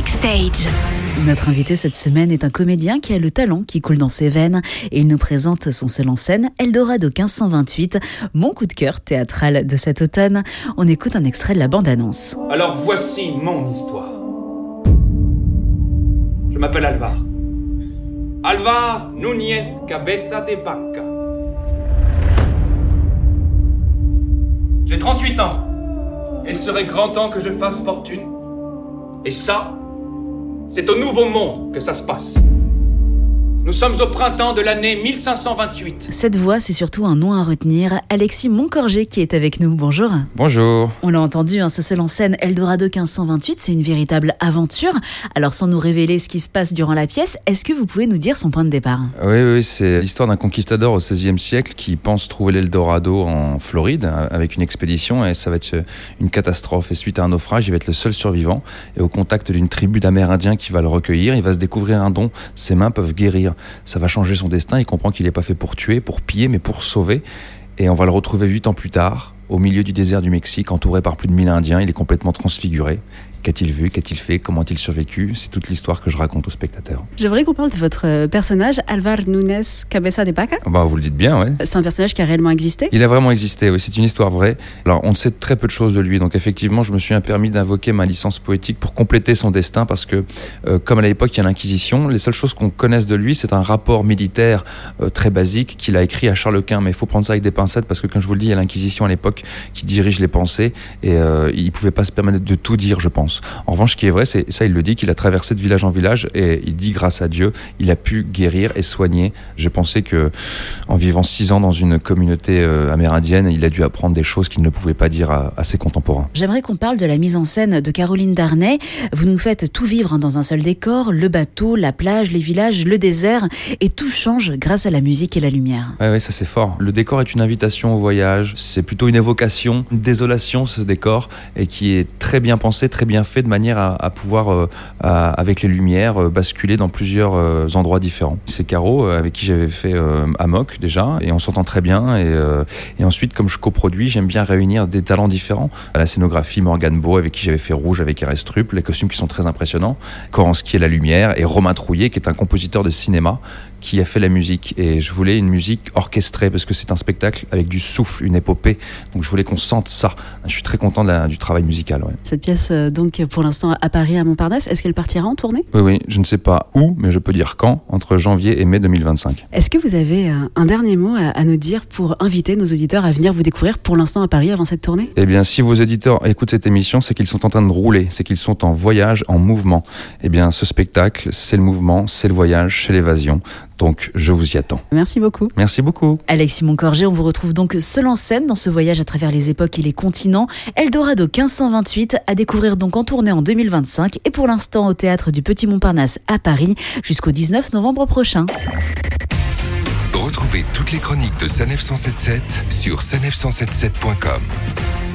Backstage. Notre invité cette semaine est un comédien qui a le talent qui coule dans ses veines et il nous présente son seul en scène, Eldorado 1528, mon coup de cœur théâtral de cet automne. On écoute un extrait de la bande-annonce. Alors voici mon histoire. Je m'appelle Alvar. Alvar Núñez Cabeza de Vaca. J'ai 38 ans. Il serait grand temps que je fasse fortune. Et ça, c'est au Nouveau Monde que ça se passe. Nous sommes au printemps de l'année 1528. Cette voix, c'est surtout un nom à retenir. Alexis Moncorgé qui est avec nous. Bonjour. Bonjour. On l'a entendu, hein, ce seul en scène Eldorado 1528, c'est une véritable aventure. Alors sans nous révéler ce qui se passe durant la pièce, est-ce que vous pouvez nous dire son point de départ? Oui, oui, c'est l'histoire d'un conquistador au XVIe siècle qui pense trouver l'Eldorado en Floride avec une expédition et ça va être une catastrophe. Et suite à un naufrage, il va être le seul survivant et au contact d'une tribu d'Amérindiens qui va le recueillir, il va se découvrir un don. Ses mains peuvent guérir ça va changer son destin. Il comprend qu'il n'est pas fait pour tuer, pour piller, mais pour sauver. Et on va le retrouver huit ans plus tard, au milieu du désert du Mexique, entouré par plus de 1000 Indiens. Il est complètement transfiguré. Qu'a-t-il vu Qu'a-t-il fait Comment a-t-il survécu? C'est toute l'histoire que je raconte aux spectateurs. J'aimerais qu'on parle de votre euh, personnage, Alvar Nunes Cabeza de Paca. Bah, vous le dites bien, ouais. C'est un personnage qui a réellement existé? Il a vraiment existé, oui. C'est une histoire vraie. Alors, on sait très peu de choses de lui. Donc, effectivement, je me suis permis d'invoquer ma licence poétique pour compléter son destin parce que, euh, comme à l'époque, il y a l'Inquisition, les seules choses qu'on connaisse de lui, c'est un rapport militaire euh, très basique qu'il a écrit à Charles Quint. Mais il faut prendre ça avec des pincettes parce que, comme je vous le dis, il y a l'Inquisition à l'époque qui dirige les pensées et il ne pouvait pas se permettre de tout dire, je pense. En revanche, ce qui est vrai, c'est ça, il le dit, qu'il a traversé de village en village et il dit grâce à Dieu, il a pu guérir et soigner. J'ai pensé que, en vivant six ans dans une communauté euh, amérindienne, il a dû apprendre des choses qu'il ne pouvait pas dire à, à ses contemporains. J'aimerais qu'on parle de la mise en scène de Caroline Darnay. Vous nous faites tout vivre dans un seul décor, le bateau, la plage, les villages, le désert, et tout change grâce à la musique et la lumière. Oui, ouais, ça c'est fort. Le décor est une invitation au voyage, c'est plutôt une évocation, une désolation ce décor, et qui est très bien pensé, très bien fait, de manière à, pouvoir, euh, avec les lumières, euh, basculer dans plusieurs euh, endroits différents. C'est Caro, avec qui j'avais fait Amok déjà, et on s'entend très bien. Et, et, ensuite, comme je coproduis, j'aime bien réunir des talents différents. À la scénographie, Morgan Beau, avec qui j'avais fait Rouge avec RS Trupp, les costumes qui sont très impressionnants. Koransky à la lumière, et Romain Trouillet, qui est un compositeur de cinéma, qui a fait la musique et je voulais une musique orchestrée parce que c'est un spectacle avec du souffle, une épopée. Donc je voulais qu'on sente ça. Je suis très content de la, du travail musical. Ouais. Cette pièce, donc pour l'instant à Paris, à Montparnasse, est-ce qu'elle partira en tournée? Oui, oui, je ne sais pas où, mais je peux dire quand, entre janvier et mai 2025. Est-ce que vous avez un, un dernier mot à, à, nous dire pour inviter nos auditeurs à venir vous découvrir pour l'instant à Paris avant cette tournée? Eh bien, si vos auditeurs écoutent cette émission, c'est qu'ils sont en train de rouler, c'est qu'ils sont en voyage, en mouvement. Eh bien, ce spectacle, c'est le mouvement, c'est le voyage, c'est l'évasion. Donc, je vous y attends. Merci beaucoup. Merci beaucoup. Alexis Moncorgé, on vous retrouve donc seul en scène dans ce voyage à travers les époques et les continents. Eldorado 1528 à découvrir donc en tournée en 2025 et pour l'instant au théâtre du Petit Montparnasse à Paris jusqu'au 19 novembre prochain. Retrouvez toutes les chroniques de Sanef 177 sur sanef177.com.